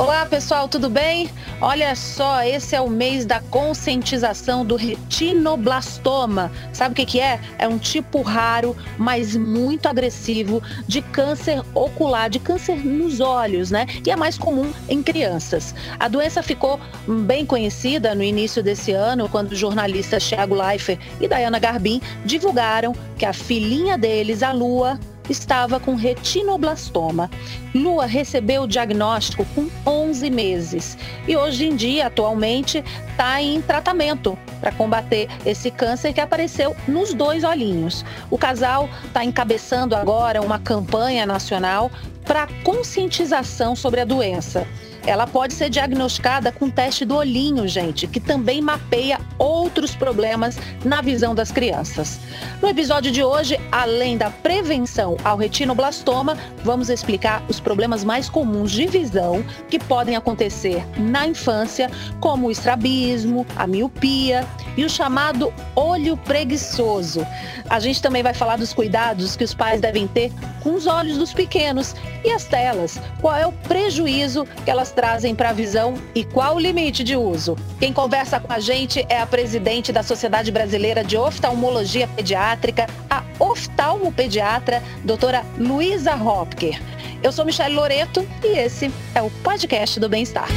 Olá pessoal, tudo bem? Olha só, esse é o mês da conscientização do retinoblastoma. Sabe o que, que é? É um tipo raro, mas muito agressivo de câncer ocular, de câncer nos olhos, né? E é mais comum em crianças. A doença ficou bem conhecida no início desse ano, quando os jornalistas Thiago Leifert e Diana Garbin divulgaram que a filhinha deles, a Lua, estava com retinoblastoma. Lua recebeu o diagnóstico com 11 meses e hoje em dia, atualmente, está em tratamento para combater esse câncer que apareceu nos dois olhinhos. O casal está encabeçando agora uma campanha nacional para conscientização sobre a doença. Ela pode ser diagnosticada com teste do olhinho, gente, que também mapeia outros problemas na visão das crianças. No episódio de hoje, além da prevenção ao retinoblastoma, vamos explicar os problemas mais comuns de visão que podem acontecer na infância, como o estrabismo, a miopia e o chamado olho preguiçoso. A gente também vai falar dos cuidados que os pais devem ter com os olhos dos pequenos e as telas. Qual é o prejuízo que elas trazem para a visão e qual o limite de uso? Quem conversa com a gente é a presidente da Sociedade Brasileira de Oftalmologia Pediátrica, a oftalmopediatra, doutora Luísa Hopker. Eu sou Michelle Loreto e esse é o podcast do Bem-Estar.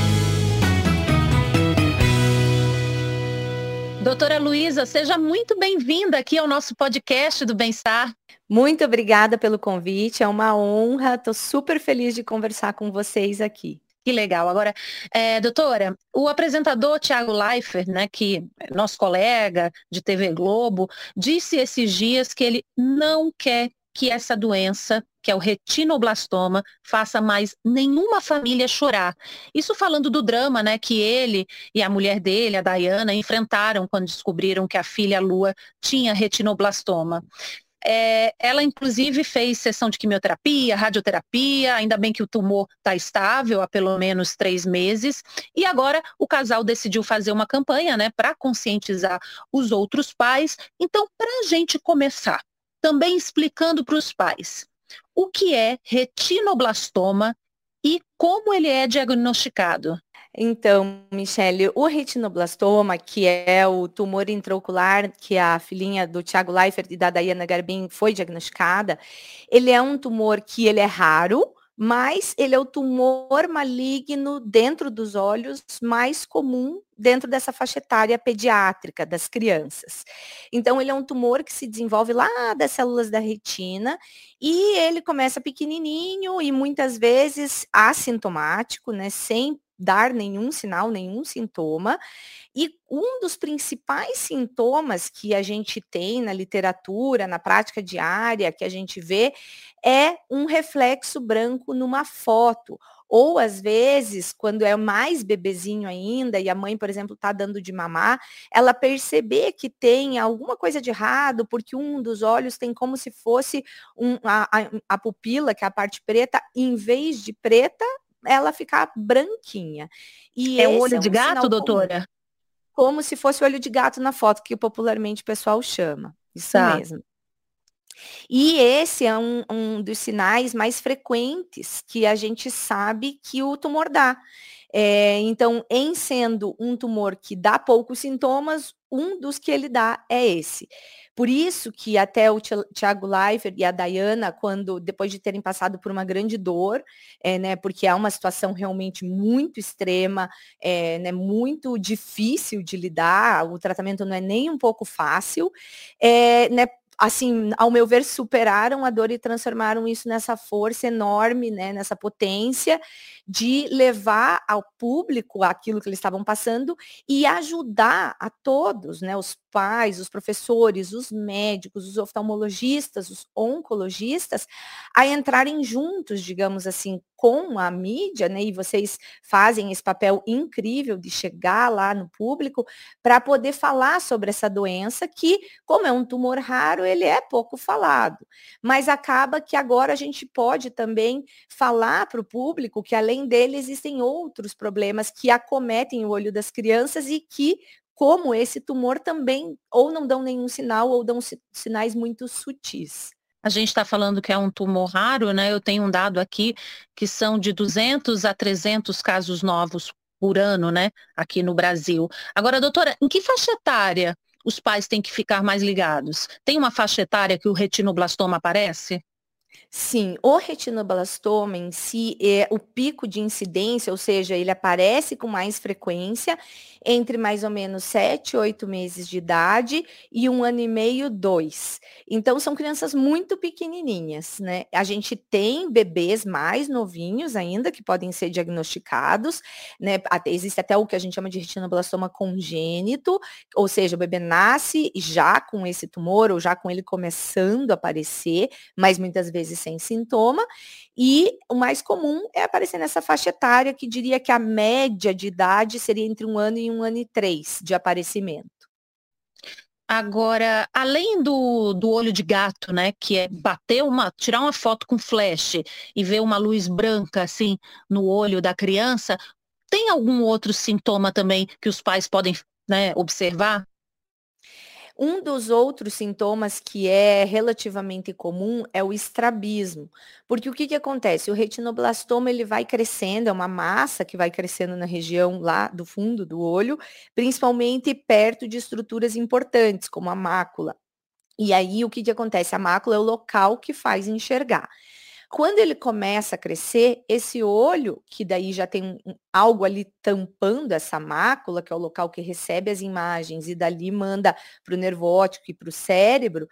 Doutora Luísa, seja muito bem-vinda aqui ao nosso podcast do Bem-Estar. Muito obrigada pelo convite, é uma honra, estou super feliz de conversar com vocês aqui. Que legal. Agora, é, doutora, o apresentador Tiago Leifert, né, que é nosso colega de TV Globo, disse esses dias que ele não quer que essa doença, que é o retinoblastoma, faça mais nenhuma família chorar. Isso falando do drama, né, que ele e a mulher dele, a Dayana, enfrentaram quando descobriram que a filha Lua tinha retinoblastoma. É, ela, inclusive, fez sessão de quimioterapia, radioterapia, ainda bem que o tumor está estável há pelo menos três meses. E agora o casal decidiu fazer uma campanha né, para conscientizar os outros pais. Então, para a gente começar, também explicando para os pais o que é retinoblastoma e como ele é diagnosticado. Então, Michele, o retinoblastoma, que é o tumor intraocular que a filhinha do Tiago Leifert e da Dayana Garbin foi diagnosticada, ele é um tumor que ele é raro, mas ele é o tumor maligno dentro dos olhos mais comum dentro dessa faixa etária pediátrica das crianças. Então, ele é um tumor que se desenvolve lá das células da retina e ele começa pequenininho e muitas vezes assintomático, né, sem dar nenhum sinal, nenhum sintoma. E um dos principais sintomas que a gente tem na literatura, na prática diária, que a gente vê, é um reflexo branco numa foto. Ou às vezes, quando é mais bebezinho ainda e a mãe, por exemplo, está dando de mamar, ela perceber que tem alguma coisa de errado, porque um dos olhos tem como se fosse um, a, a, a pupila, que é a parte preta, em vez de preta, ela ficar branquinha. E é o olho é um de gato, doutora? Comum, como se fosse olho de gato na foto, que popularmente o pessoal chama. Isso tá. mesmo. E esse é um, um, dos sinais mais frequentes que a gente sabe que o tumor dá. É, então, em sendo um tumor que dá poucos sintomas, um dos que ele dá é esse. Por isso que até o Tiago Leifert e a Dayana, quando depois de terem passado por uma grande dor, é, né, porque é uma situação realmente muito extrema, é, né, muito difícil de lidar, o tratamento não é nem um pouco fácil, é, né, assim, ao meu ver, superaram a dor e transformaram isso nessa força enorme, né, nessa potência de levar ao público aquilo que eles estavam passando e ajudar a todos, né, os pais, os professores, os médicos, os oftalmologistas, os oncologistas, a entrarem juntos, digamos assim, com a mídia, né? E vocês fazem esse papel incrível de chegar lá no público para poder falar sobre essa doença que, como é um tumor raro, ele é pouco falado. Mas acaba que agora a gente pode também falar para o público que além dele existem outros problemas que acometem o olho das crianças e que como esse tumor também ou não dão nenhum sinal ou dão sinais muito sutis. A gente está falando que é um tumor raro, né? Eu tenho um dado aqui que são de 200 a 300 casos novos por ano, né? Aqui no Brasil. Agora, doutora, em que faixa etária os pais têm que ficar mais ligados? Tem uma faixa etária que o retinoblastoma aparece? Sim, o retinoblastoma em si é o pico de incidência, ou seja, ele aparece com mais frequência entre mais ou menos 7, 8 meses de idade e um ano e meio, dois. Então, são crianças muito pequenininhas, né? A gente tem bebês mais novinhos ainda que podem ser diagnosticados, né? Existe até o que a gente chama de retinoblastoma congênito, ou seja, o bebê nasce já com esse tumor ou já com ele começando a aparecer, mas muitas vezes sem sintoma. E o mais comum é aparecer nessa faixa etária, que diria que a média de idade seria entre um ano e um ano e três de aparecimento. Agora, além do, do olho de gato, né, que é bater uma, tirar uma foto com flash e ver uma luz branca assim no olho da criança, tem algum outro sintoma também que os pais podem né, observar? Um dos outros sintomas que é relativamente comum é o estrabismo, porque o que, que acontece? O retinoblastoma ele vai crescendo, é uma massa que vai crescendo na região lá do fundo do olho, principalmente perto de estruturas importantes, como a mácula. E aí o que, que acontece? A mácula é o local que faz enxergar. Quando ele começa a crescer, esse olho, que daí já tem um, algo ali tampando essa mácula, que é o local que recebe as imagens e dali manda para o nervo óptico e para o cérebro,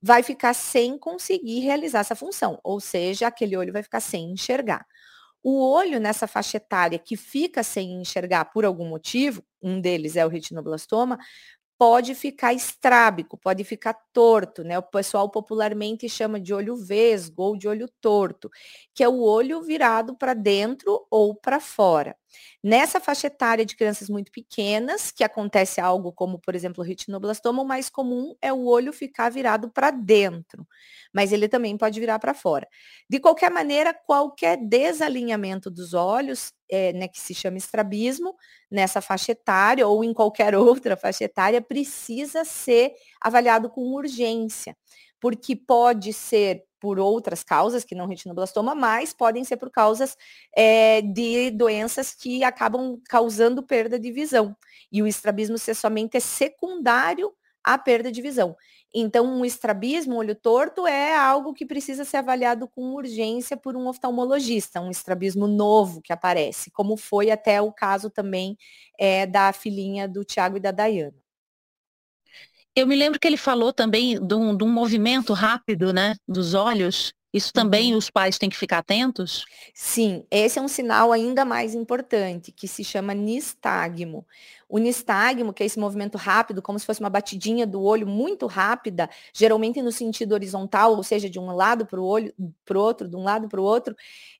vai ficar sem conseguir realizar essa função, ou seja, aquele olho vai ficar sem enxergar. O olho nessa faixa etária que fica sem enxergar por algum motivo, um deles é o retinoblastoma, pode ficar estrábico, pode ficar torto, né? O pessoal popularmente chama de olho vesgo ou de olho torto, que é o olho virado para dentro ou para fora. Nessa faixa etária de crianças muito pequenas, que acontece algo como, por exemplo, o retinoblastoma, o mais comum é o olho ficar virado para dentro, mas ele também pode virar para fora. De qualquer maneira, qualquer desalinhamento dos olhos, é, né, que se chama estrabismo, nessa faixa etária ou em qualquer outra faixa etária, precisa ser avaliado com urgência, porque pode ser por outras causas, que não retinoblastoma, mas podem ser por causas é, de doenças que acabam causando perda de visão. E o estrabismo ser somente é secundário à perda de visão. Então, um estrabismo, um olho torto, é algo que precisa ser avaliado com urgência por um oftalmologista, um estrabismo novo que aparece, como foi até o caso também é, da filhinha do Tiago e da Dayana. Eu me lembro que ele falou também de um, de um movimento rápido, né, dos olhos. Isso também uhum. os pais têm que ficar atentos? Sim, esse é um sinal ainda mais importante, que se chama nistagmo. O nistagmo, que é esse movimento rápido, como se fosse uma batidinha do olho muito rápida, geralmente no sentido horizontal, ou seja, de um lado para o olho, para o outro, de um lado para o outro,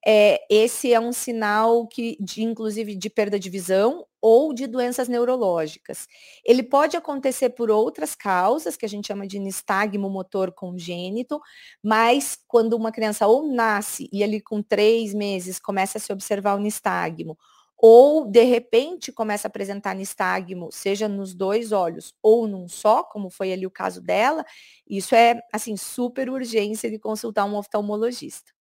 é, esse é um sinal que, de, inclusive, de perda de visão ou de doenças neurológicas. Ele pode acontecer por outras causas, que a gente chama de nistagmo motor congênito, mas quando uma criança ou nasce e ali com três meses começa a se observar o nistagmo, ou de repente começa a apresentar nistagmo, seja nos dois olhos ou num só, como foi ali o caso dela, isso é assim super urgência de consultar um oftalmologista.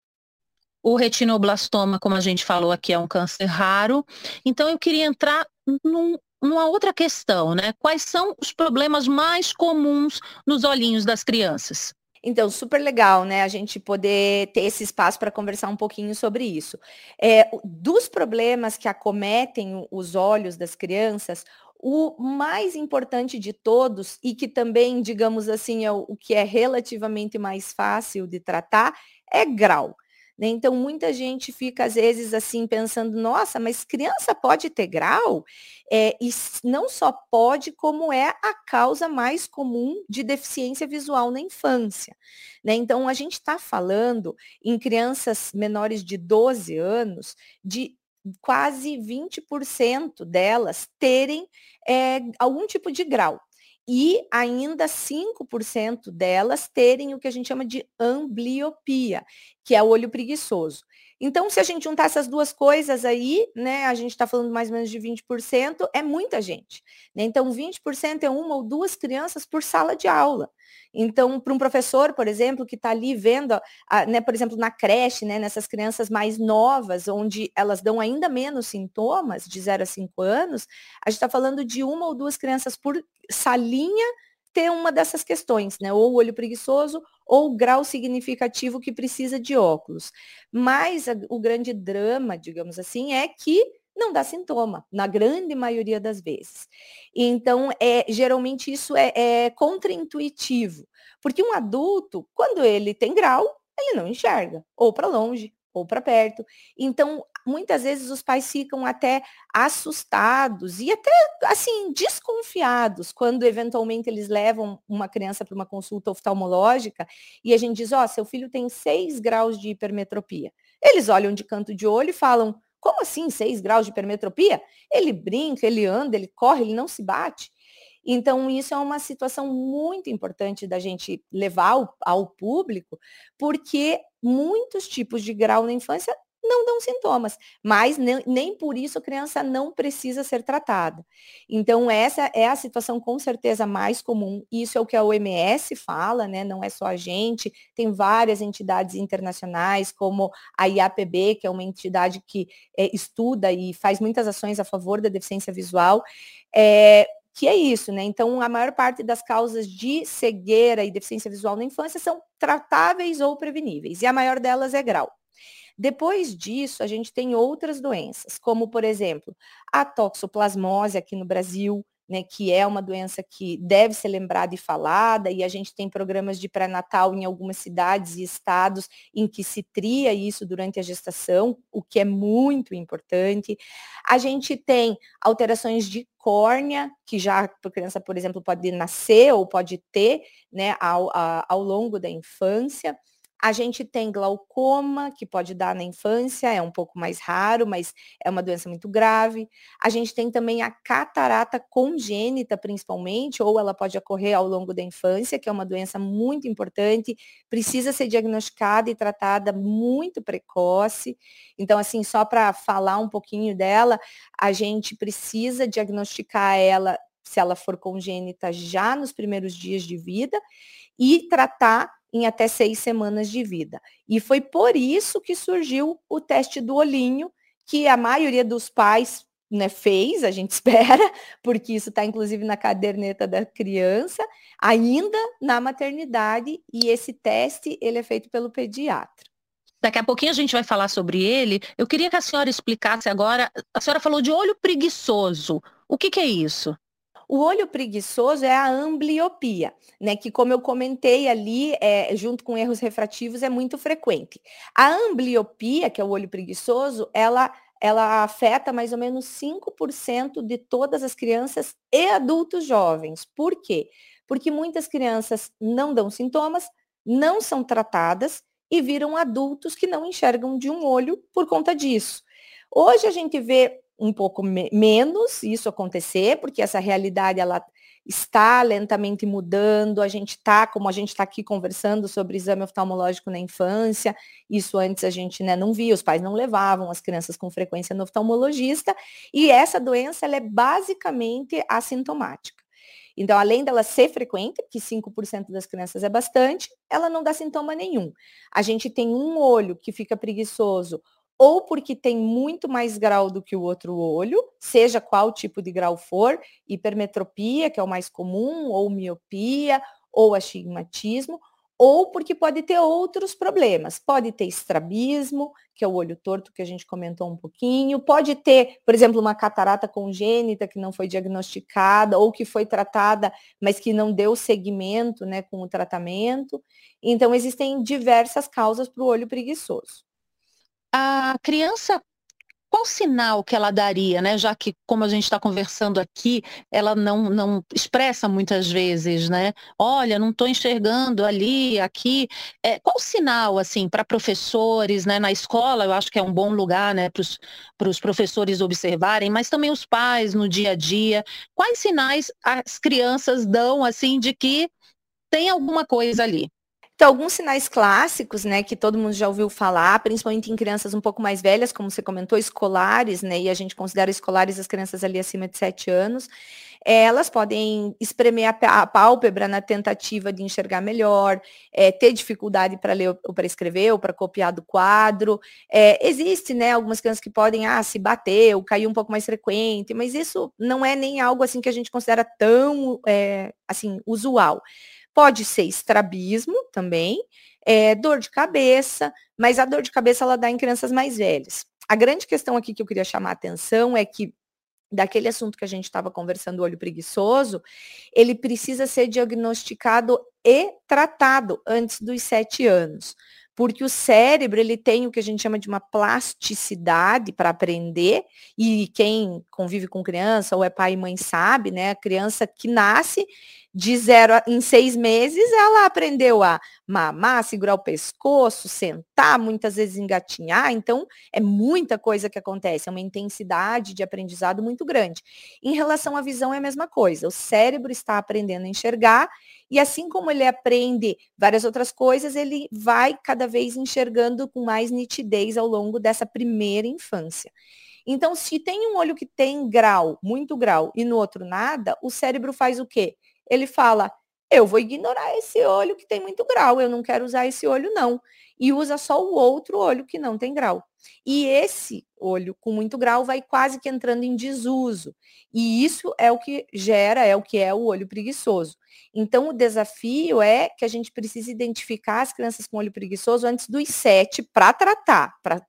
O retinoblastoma, como a gente falou aqui, é um câncer raro. Então eu queria entrar num, numa outra questão, né? Quais são os problemas mais comuns nos olhinhos das crianças? Então, super legal, né? A gente poder ter esse espaço para conversar um pouquinho sobre isso. É, dos problemas que acometem os olhos das crianças, o mais importante de todos, e que também, digamos assim, é o, o que é relativamente mais fácil de tratar, é grau. Né? Então, muita gente fica, às vezes, assim, pensando, nossa, mas criança pode ter grau? É, e não só pode, como é a causa mais comum de deficiência visual na infância. Né? Então, a gente está falando em crianças menores de 12 anos de quase 20% delas terem é, algum tipo de grau. E ainda 5% delas terem o que a gente chama de ambliopia, que é o olho preguiçoso. Então, se a gente juntar essas duas coisas aí, né, a gente está falando mais ou menos de 20%, é muita gente. Né? Então, 20% é uma ou duas crianças por sala de aula. Então, para um professor, por exemplo, que está ali vendo, né, por exemplo, na creche, né, nessas crianças mais novas, onde elas dão ainda menos sintomas, de 0 a 5 anos, a gente está falando de uma ou duas crianças por salinha ter uma dessas questões, né? Ou o olho preguiçoso ou o grau significativo que precisa de óculos. Mas a, o grande drama, digamos assim, é que não dá sintoma, na grande maioria das vezes. Então, é, geralmente isso é, é contraintuitivo, porque um adulto, quando ele tem grau, ele não enxerga, ou para longe, ou para perto. Então, muitas vezes os pais ficam até assustados e até assim desconfiados quando eventualmente eles levam uma criança para uma consulta oftalmológica e a gente diz: "Ó, oh, seu filho tem 6 graus de hipermetropia". Eles olham de canto de olho e falam: "Como assim 6 graus de hipermetropia? Ele brinca, ele anda, ele corre, ele não se bate". Então, isso é uma situação muito importante da gente levar ao, ao público, porque muitos tipos de grau na infância não dão sintomas, mas nem, nem, por isso a criança não precisa ser tratada. Então, essa é a situação com certeza mais comum. Isso é o que a OMS fala, né? Não é só a gente, tem várias entidades internacionais, como a IAPB, que é uma entidade que é, estuda e faz muitas ações a favor da deficiência visual. É, que é isso, né? Então, a maior parte das causas de cegueira e deficiência visual na infância são tratáveis ou preveníveis, e a maior delas é grau. Depois disso, a gente tem outras doenças, como, por exemplo, a toxoplasmose aqui no Brasil, né, que é uma doença que deve ser lembrada e falada, e a gente tem programas de pré-natal em algumas cidades e estados em que se tria isso durante a gestação, o que é muito importante. A gente tem alterações de córnea, que já a criança, por exemplo, pode nascer ou pode ter né, ao, a, ao longo da infância. A gente tem glaucoma, que pode dar na infância, é um pouco mais raro, mas é uma doença muito grave. A gente tem também a catarata congênita, principalmente, ou ela pode ocorrer ao longo da infância, que é uma doença muito importante, precisa ser diagnosticada e tratada muito precoce. Então, assim, só para falar um pouquinho dela, a gente precisa diagnosticar ela, se ela for congênita, já nos primeiros dias de vida e tratar em até seis semanas de vida. E foi por isso que surgiu o teste do olhinho, que a maioria dos pais né, fez, a gente espera, porque isso está inclusive na caderneta da criança, ainda na maternidade, e esse teste ele é feito pelo pediatra. Daqui a pouquinho a gente vai falar sobre ele. Eu queria que a senhora explicasse agora. A senhora falou de olho preguiçoso. O que, que é isso? O olho preguiçoso é a ambliopia, né? Que, como eu comentei ali, é, junto com erros refrativos, é muito frequente. A ambliopia, que é o olho preguiçoso, ela ela afeta mais ou menos 5% de todas as crianças e adultos jovens. Por quê? Porque muitas crianças não dão sintomas, não são tratadas e viram adultos que não enxergam de um olho por conta disso. Hoje a gente vê um pouco me menos isso acontecer, porque essa realidade ela está lentamente mudando. A gente está, como a gente está aqui conversando sobre exame oftalmológico na infância, isso antes a gente né, não via, os pais não levavam as crianças com frequência no oftalmologista, e essa doença ela é basicamente assintomática. Então, além dela ser frequente, que 5% das crianças é bastante, ela não dá sintoma nenhum. A gente tem um olho que fica preguiçoso ou porque tem muito mais grau do que o outro olho, seja qual tipo de grau for, hipermetropia, que é o mais comum, ou miopia, ou astigmatismo, ou porque pode ter outros problemas. Pode ter estrabismo, que é o olho torto que a gente comentou um pouquinho, pode ter, por exemplo, uma catarata congênita que não foi diagnosticada ou que foi tratada, mas que não deu seguimento né, com o tratamento. Então, existem diversas causas para o olho preguiçoso a criança qual sinal que ela daria, né? Já que, como a gente está conversando aqui, ela não, não expressa muitas vezes, né? Olha, não estou enxergando ali, aqui. É, qual sinal, assim, para professores, né? Na escola, eu acho que é um bom lugar, né? Para os professores observarem, mas também os pais no dia a dia. Quais sinais as crianças dão, assim, de que tem alguma coisa ali? Então, alguns sinais clássicos, né, que todo mundo já ouviu falar, principalmente em crianças um pouco mais velhas, como você comentou, escolares, né, e a gente considera escolares as crianças ali acima de 7 anos, é, elas podem espremer a, pálpebra na tentativa de enxergar melhor, é, ter dificuldade para ler ou para escrever ou para copiar do quadro. É, existe, né, algumas crianças que podem ah, se bater ou cair um pouco mais frequente, mas isso não é nem algo assim que a gente considera tão é, assim usual. Pode ser estrabismo também, é, dor de cabeça, mas a dor de cabeça ela dá em crianças mais velhas. A grande questão aqui que eu queria chamar a atenção é que daquele assunto que a gente estava conversando, olho preguiçoso, ele precisa ser diagnosticado e tratado antes dos sete anos. Porque o cérebro, ele tem o que a gente chama de uma plasticidade para aprender, e quem convive com criança ou é pai e mãe sabe, né? A criança que nasce, de zero a, em seis meses, ela aprendeu a mamar, segurar o pescoço, sentar, muitas vezes engatinhar. Então, é muita coisa que acontece, é uma intensidade de aprendizado muito grande. Em relação à visão, é a mesma coisa. O cérebro está aprendendo a enxergar e assim como ele aprende várias outras coisas, ele vai cada vez enxergando com mais nitidez ao longo dessa primeira infância. Então, se tem um olho que tem grau, muito grau, e no outro nada, o cérebro faz o quê? Ele fala, eu vou ignorar esse olho que tem muito grau, eu não quero usar esse olho não. E usa só o outro olho que não tem grau. E esse olho com muito grau vai quase que entrando em desuso. E isso é o que gera, é o que é o olho preguiçoso. Então, o desafio é que a gente precisa identificar as crianças com olho preguiçoso antes dos sete para tratar, para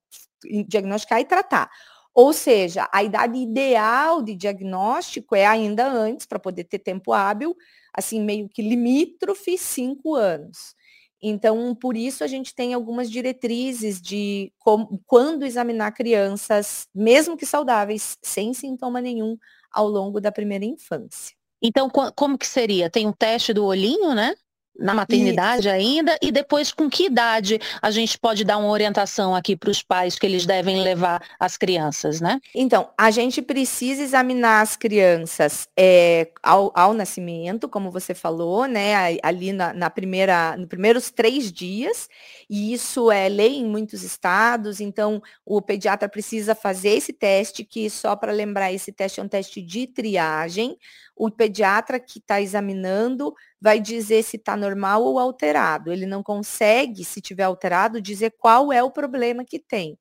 diagnosticar e tratar. Ou seja, a idade ideal de diagnóstico é ainda antes, para poder ter tempo hábil, assim, meio que limítrofe, cinco anos. Então, por isso a gente tem algumas diretrizes de como, quando examinar crianças, mesmo que saudáveis, sem sintoma nenhum, ao longo da primeira infância. Então, como que seria? Tem um teste do olhinho, né? Na maternidade Isso. ainda e depois com que idade a gente pode dar uma orientação aqui para os pais que eles devem levar as crianças, né? Então, a gente precisa examinar as crianças é, ao, ao, nascimento, como você falou, né? Ali na, na primeira, nos primeiros três dias, e isso é lei em muitos estados, então o pediatra precisa fazer esse teste, que só para lembrar, esse teste é um teste de triagem. O pediatra que está examinando vai dizer se está normal ou alterado. Ele não consegue, se tiver alterado, dizer qual é o problema que tem.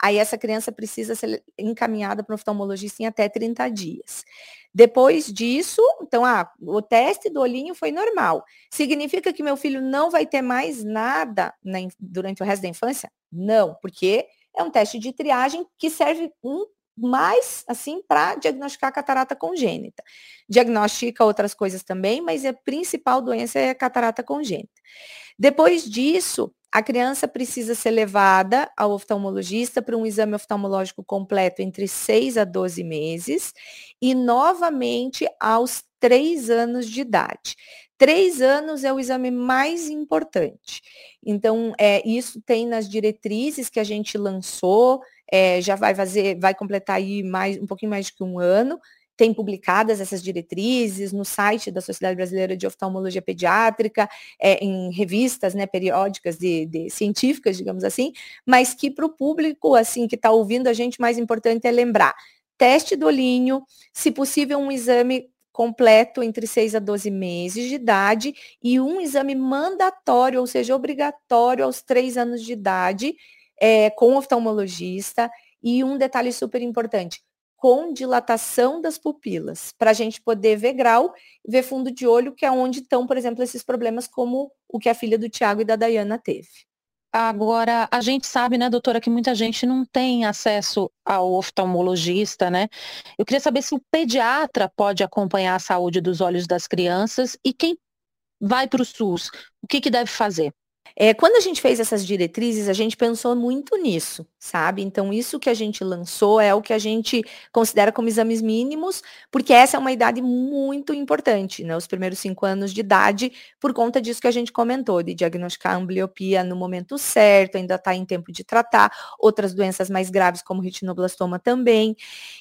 Aí essa criança precisa ser encaminhada para o oftalmologista em até 30 dias. Depois disso, então, ah, o teste do olhinho foi normal. Significa que meu filho não vai ter mais nada na, durante o resto da infância? Não, porque é um teste de triagem que serve um mais assim para diagnosticar catarata congênita. Diagnostica outras coisas também, mas a principal doença é a catarata congênita. Depois disso, a criança precisa ser levada ao oftalmologista para um exame oftalmológico completo entre 6 a 12 meses e novamente aos 3 anos de idade. Três anos é o exame mais importante. Então, é, isso tem nas diretrizes que a gente lançou, é, já vai fazer, vai completar aí mais, um pouquinho mais que um ano. Tem publicadas essas diretrizes no site da Sociedade Brasileira de Oftalmologia Pediátrica, é, em revistas né, periódicas de, de científicas, digamos assim, mas que para o público assim que está ouvindo a gente, mais importante é lembrar teste do olhinho, se possível um exame completo entre 6 a 12 meses de idade e um exame mandatório, ou seja, obrigatório aos 3 anos de idade, é, com oftalmologista. E um detalhe super importante, com dilatação das pupilas, para a gente poder ver grau, ver fundo de olho, que é onde estão, por exemplo, esses problemas como o que a filha do Tiago e da Dayana teve. Agora, a gente sabe, né, doutora, que muita gente não tem acesso ao oftalmologista, né? Eu queria saber se o pediatra pode acompanhar a saúde dos olhos das crianças e quem vai para o SUS, o que, que deve fazer? É, quando a gente fez essas diretrizes, a gente pensou muito nisso, sabe? Então, isso que a gente lançou é o que a gente considera como exames mínimos, porque essa é uma idade muito importante, né? Os primeiros cinco anos de idade, por conta disso que a gente comentou, de diagnosticar a ambliopia no momento certo, ainda está em tempo de tratar, outras doenças mais graves, como retinoblastoma também.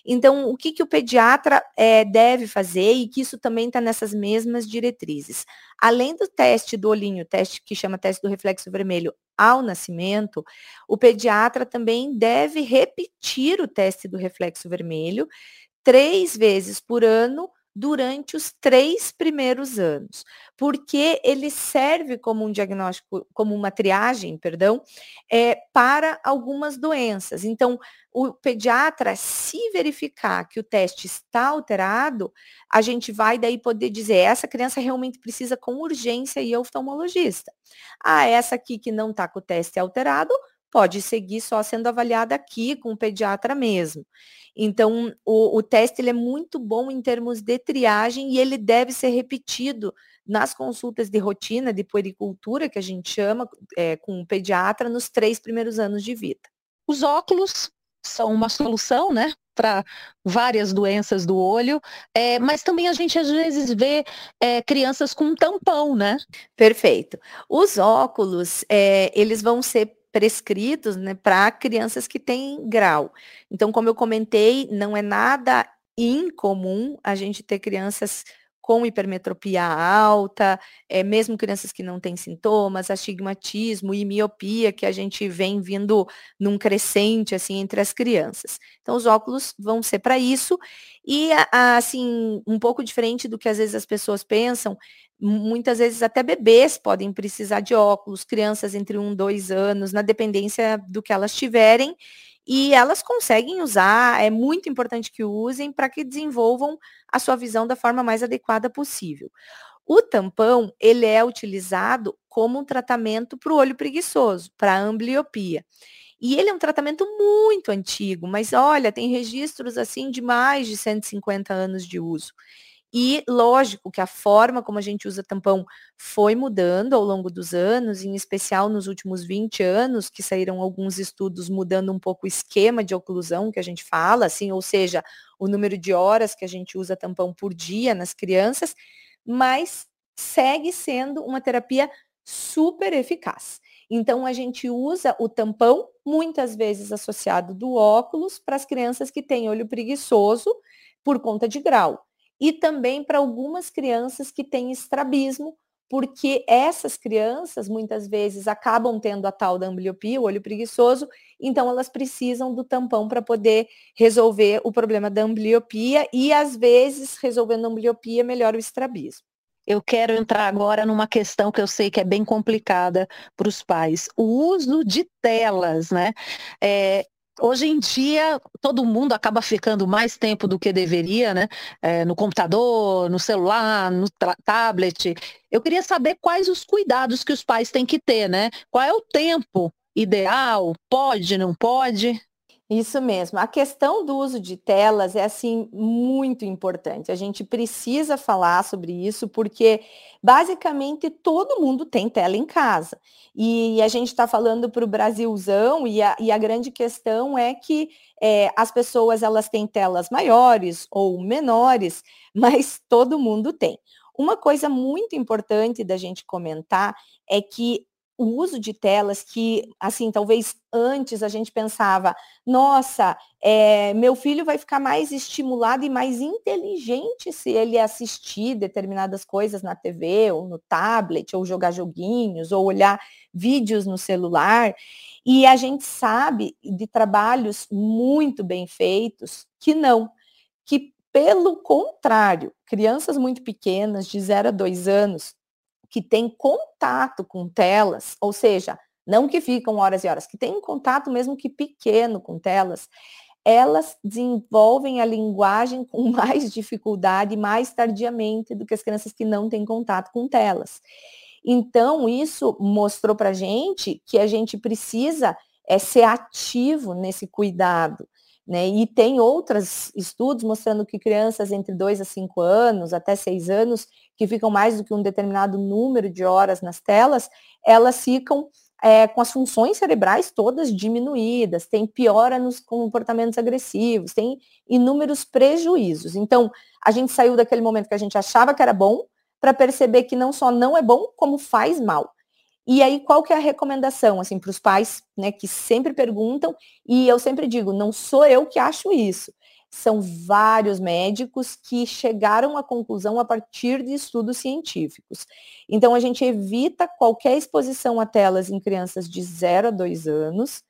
Então, o que, que o pediatra é, deve fazer e que isso também está nessas mesmas diretrizes? Além do teste do olhinho, teste que chama teste do reflexo vermelho ao nascimento, o pediatra também deve repetir o teste do reflexo vermelho três vezes por ano durante os três primeiros anos, porque ele serve como um diagnóstico, como uma triagem, perdão, é, para algumas doenças. Então, o pediatra, se verificar que o teste está alterado, a gente vai daí poder dizer, essa criança realmente precisa com urgência ir ao oftalmologista. Ah, essa aqui que não está com o teste alterado, pode seguir só sendo avaliada aqui com o pediatra mesmo. Então, o, o teste ele é muito bom em termos de triagem e ele deve ser repetido nas consultas de rotina de puericultura, que a gente chama, é, com o pediatra, nos três primeiros anos de vida. Os óculos são uma solução, né? Para várias doenças do olho, é, mas também a gente às vezes vê é, crianças com tampão, né? Perfeito. Os óculos, é, eles vão ser prescritos né, para crianças que têm grau. Então, como eu comentei, não é nada incomum a gente ter crianças com hipermetropia alta, é, mesmo crianças que não têm sintomas, astigmatismo e miopia, que a gente vem vindo num crescente, assim, entre as crianças. Então, os óculos vão ser para isso, e, assim, um pouco diferente do que às vezes as pessoas pensam, muitas vezes até bebês podem precisar de óculos, crianças entre um e dois anos, na dependência do que elas tiverem, e elas conseguem usar, é muito importante que usem para que desenvolvam a sua visão da forma mais adequada possível. O tampão, ele é utilizado como um tratamento para o olho preguiçoso, para a ambliopia. E ele é um tratamento muito antigo, mas olha, tem registros assim de mais de 150 anos de uso. E lógico que a forma como a gente usa tampão foi mudando ao longo dos anos, em especial nos últimos 20 anos, que saíram alguns estudos mudando um pouco o esquema de oclusão que a gente fala, assim, ou seja, o número de horas que a gente usa tampão por dia nas crianças, mas segue sendo uma terapia super eficaz. Então, a gente usa o tampão, muitas vezes associado do óculos, para as crianças que têm olho preguiçoso por conta de grau e também para algumas crianças que têm estrabismo, porque essas crianças muitas vezes acabam tendo a tal da ambliopia, o olho preguiçoso, então elas precisam do tampão para poder resolver o problema da ambliopia e às vezes resolvendo a ambliopia melhora o estrabismo. Eu quero entrar agora numa questão que eu sei que é bem complicada para os pais. O uso de telas, né? É, Hoje em dia, todo mundo acaba ficando mais tempo do que deveria, né? É, no computador, no celular, no tablet. Eu queria saber quais os cuidados que os pais têm que ter, né? Qual é o tempo ideal? Pode, não pode? Isso mesmo. A questão do uso de telas é assim muito importante. A gente precisa falar sobre isso porque basicamente todo mundo tem tela em casa. E a gente está falando para o Brasilzão e a, e a, grande questão é que é, as pessoas elas têm telas maiores ou menores, mas todo mundo tem. Uma coisa muito importante da gente comentar é que o uso de telas que, assim, talvez antes a gente pensava, nossa, é, meu filho vai ficar mais estimulado e mais inteligente se ele assistir determinadas coisas na TV, ou no tablet, ou jogar joguinhos, ou olhar vídeos no celular. E a gente sabe de trabalhos muito bem feitos que não, que pelo contrário, crianças muito pequenas, de 0 a 2 anos, que têm contato com telas, ou seja, não que ficam horas e horas, que têm contato mesmo que pequeno com telas, elas desenvolvem a linguagem com mais dificuldade, mais tardiamente do que as crianças que não têm contato com telas. Então, isso mostrou para a gente que a gente precisa é, ser ativo nesse cuidado. Né? E tem outros estudos mostrando que crianças entre 2 a 5 anos, até 6 anos, que ficam mais do que um determinado número de horas nas telas, elas ficam é, com as funções cerebrais todas diminuídas, tem piora nos comportamentos agressivos, tem inúmeros prejuízos. Então, a gente saiu daquele momento que a gente achava que era bom, para perceber que não só não é bom, como faz mal. E aí, qual que é a recomendação, assim, para os pais, né, que sempre perguntam, e eu sempre digo, não sou eu que acho isso. São vários médicos que chegaram à conclusão a partir de estudos científicos. Então, a gente evita qualquer exposição a telas em crianças de 0 a 2 anos.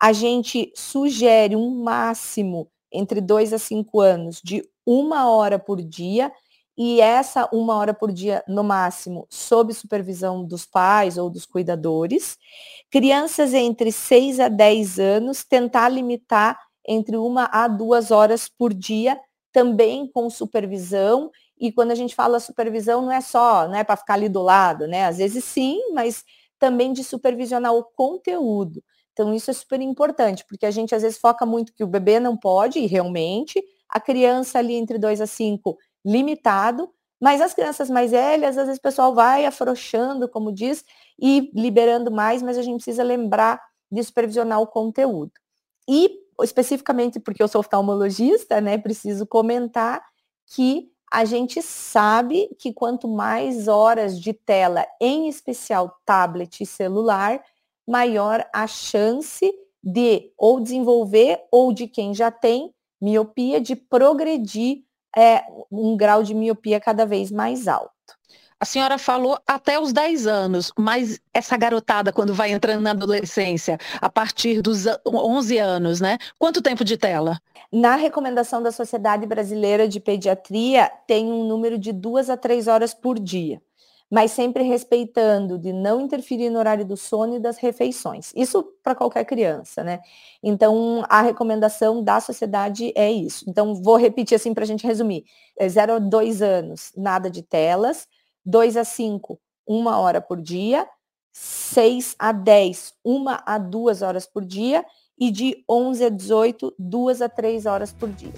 A gente sugere um máximo entre 2 a 5 anos de uma hora por dia e essa uma hora por dia, no máximo, sob supervisão dos pais ou dos cuidadores. Crianças entre 6 a 10 anos, tentar limitar entre uma a duas horas por dia, também com supervisão. E quando a gente fala supervisão, não é só né, para ficar ali do lado, né? Às vezes sim, mas também de supervisionar o conteúdo. Então, isso é super importante, porque a gente às vezes foca muito que o bebê não pode, e realmente, a criança ali entre 2 a 5 limitado, mas as crianças mais velhas, às vezes o pessoal vai afrouxando, como diz, e liberando mais, mas a gente precisa lembrar de supervisionar o conteúdo. E especificamente porque eu sou oftalmologista, né, preciso comentar que a gente sabe que quanto mais horas de tela, em especial tablet e celular, maior a chance de ou desenvolver ou de quem já tem miopia de progredir é, um grau de miopia cada vez mais alto. A senhora falou até os 10 anos, mas essa garotada, quando vai entrando na adolescência, a partir dos 11 anos, né? Quanto tempo de tela? Na recomendação da Sociedade Brasileira de Pediatria, tem um número de duas a três horas por dia mas sempre respeitando de não interferir no horário do sono e das refeições. Isso para qualquer criança, né? Então, a recomendação da sociedade é isso. Então, vou repetir assim para a gente resumir. É 0 a 2 anos, nada de telas. 2 a 5, uma hora por dia. 6 a 10, uma a duas horas por dia. E de 11 a 18, duas a três horas por dia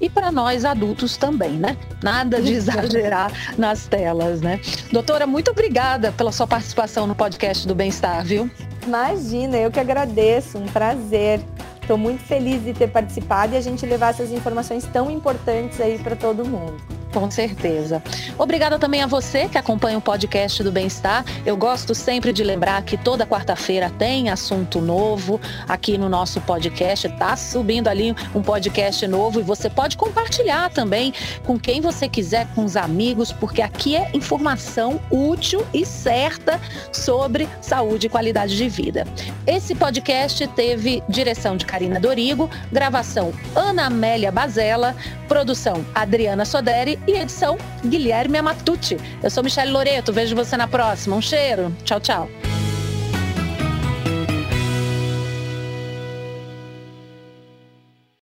e para nós adultos também, né? Nada de exagerar nas telas, né? Doutora, muito obrigada pela sua participação no podcast do Bem-Estar, viu? Imagina, eu que agradeço, um prazer. Estou muito feliz de ter participado e a gente levar essas informações tão importantes aí para todo mundo. Com certeza. Obrigada também a você que acompanha o podcast do Bem-Estar. Eu gosto sempre de lembrar que toda quarta-feira tem assunto novo aqui no nosso podcast. Tá subindo ali um podcast novo e você pode compartilhar também com quem você quiser, com os amigos, porque aqui é informação útil e certa sobre saúde e qualidade de vida. Esse podcast teve direção de Karina Dorigo, gravação Ana Amélia Bazella, produção Adriana Soderi e edição Guilherme Amatucci. Eu sou Michelle Loreto, vejo você na próxima. Um cheiro. Tchau, tchau.